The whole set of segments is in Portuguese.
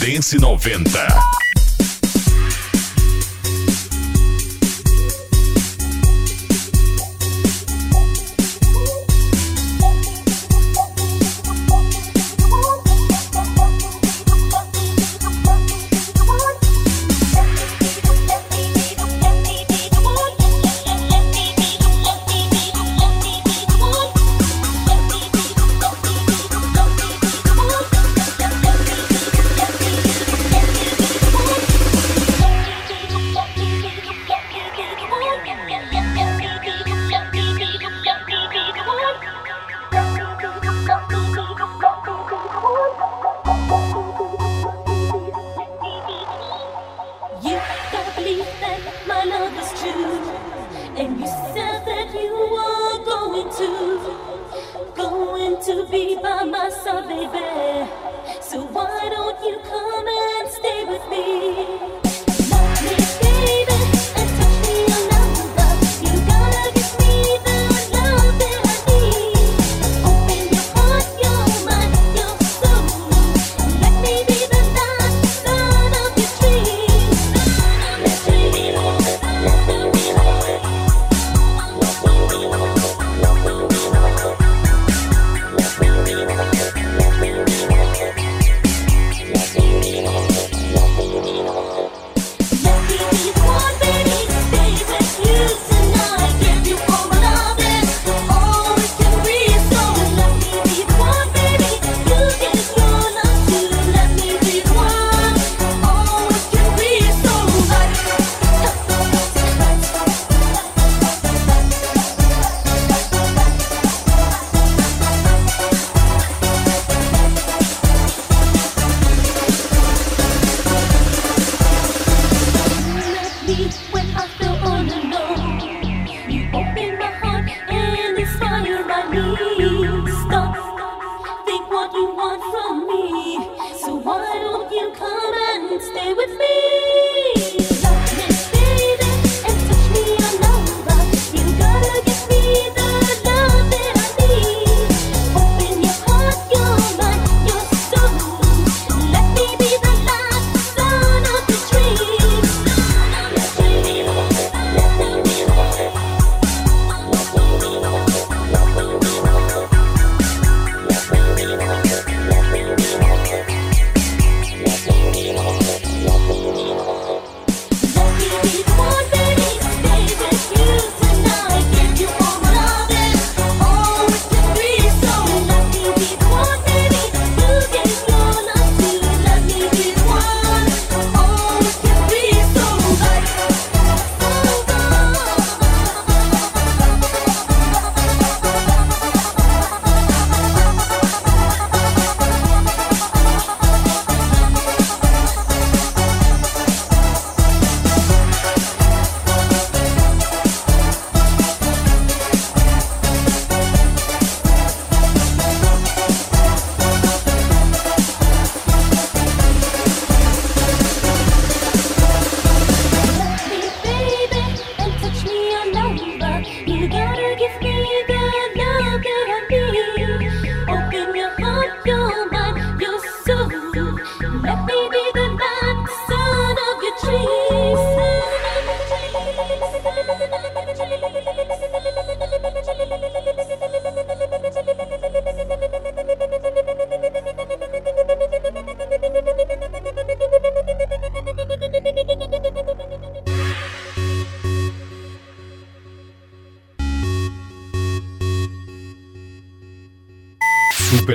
Dance 90.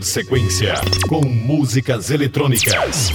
Sequência com músicas eletrônicas.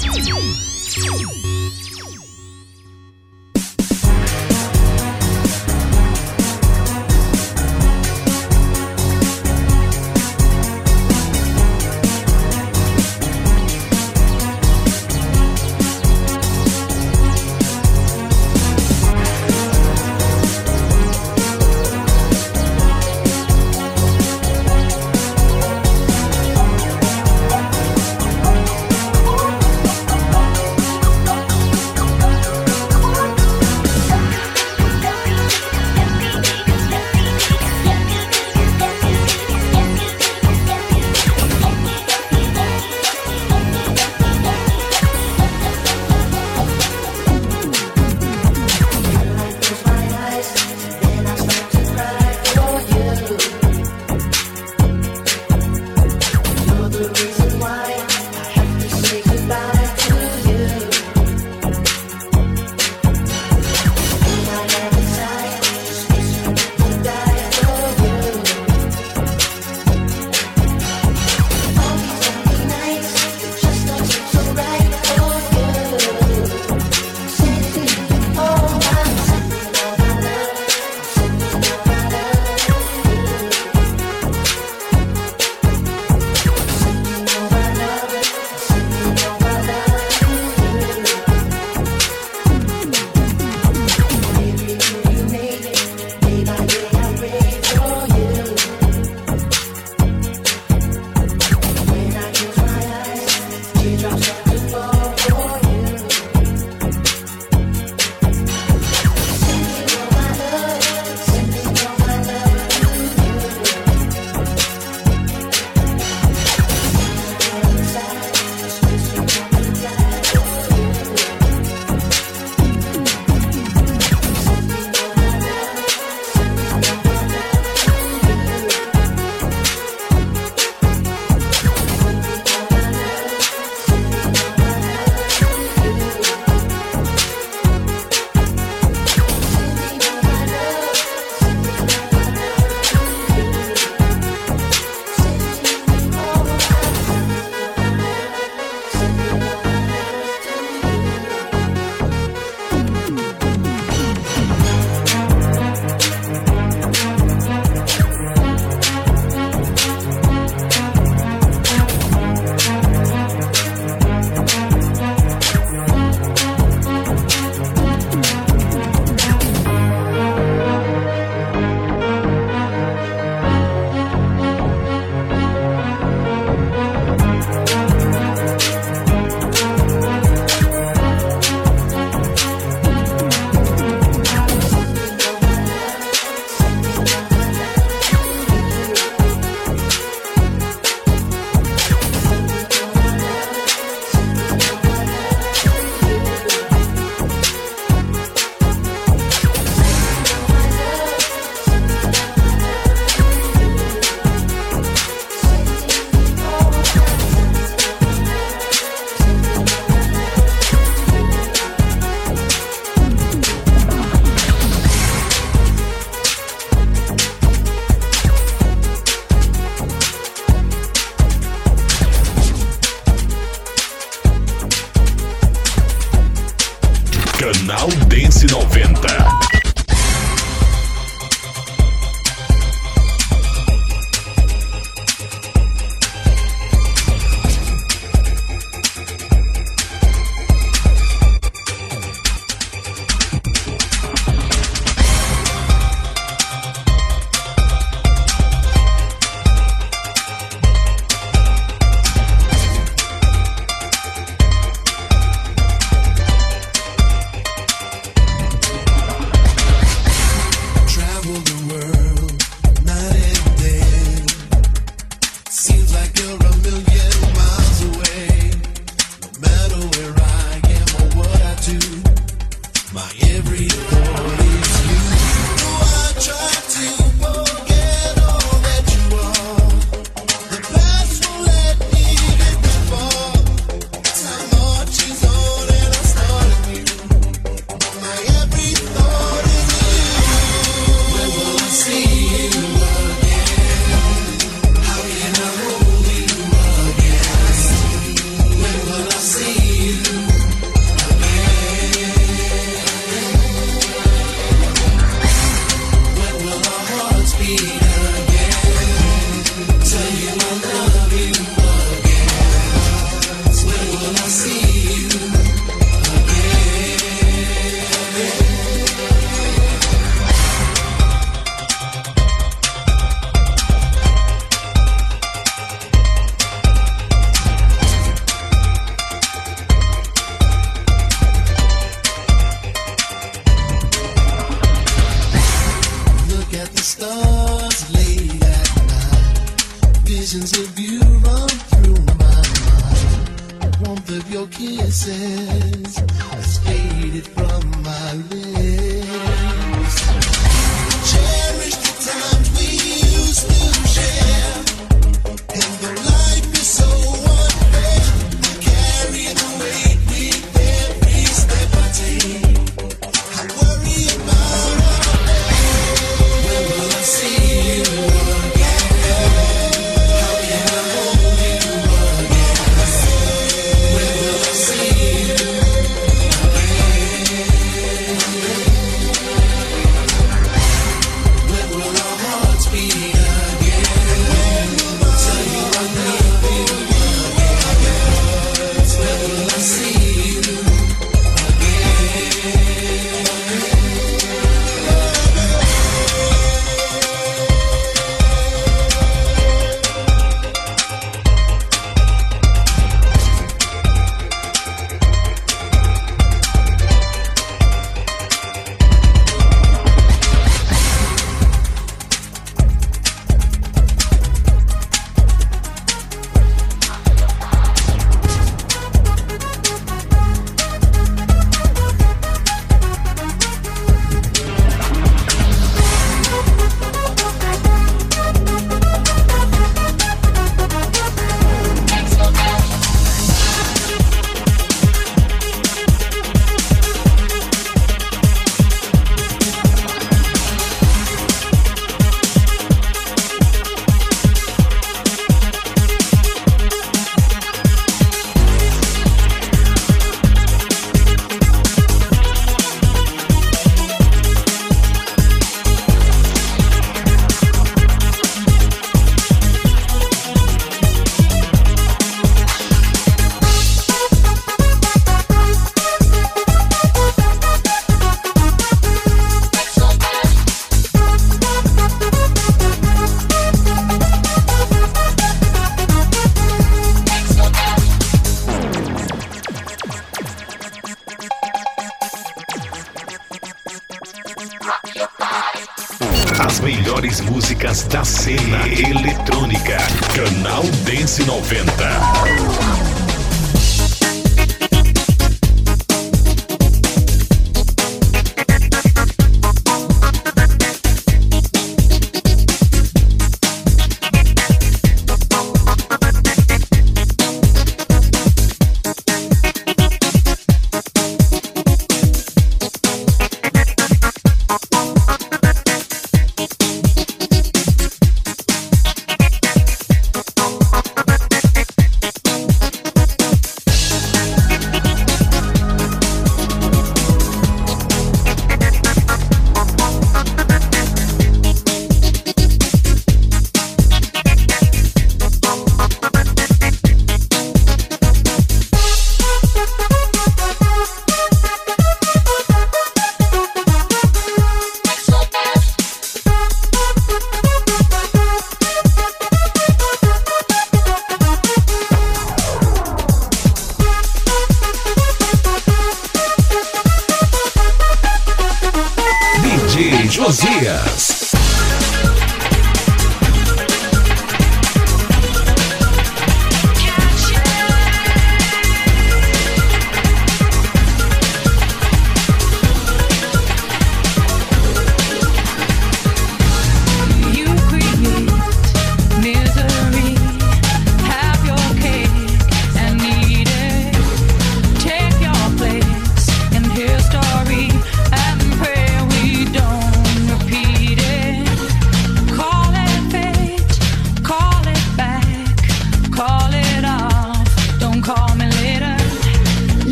músicas da cena eletrônica. Canal Dance 90.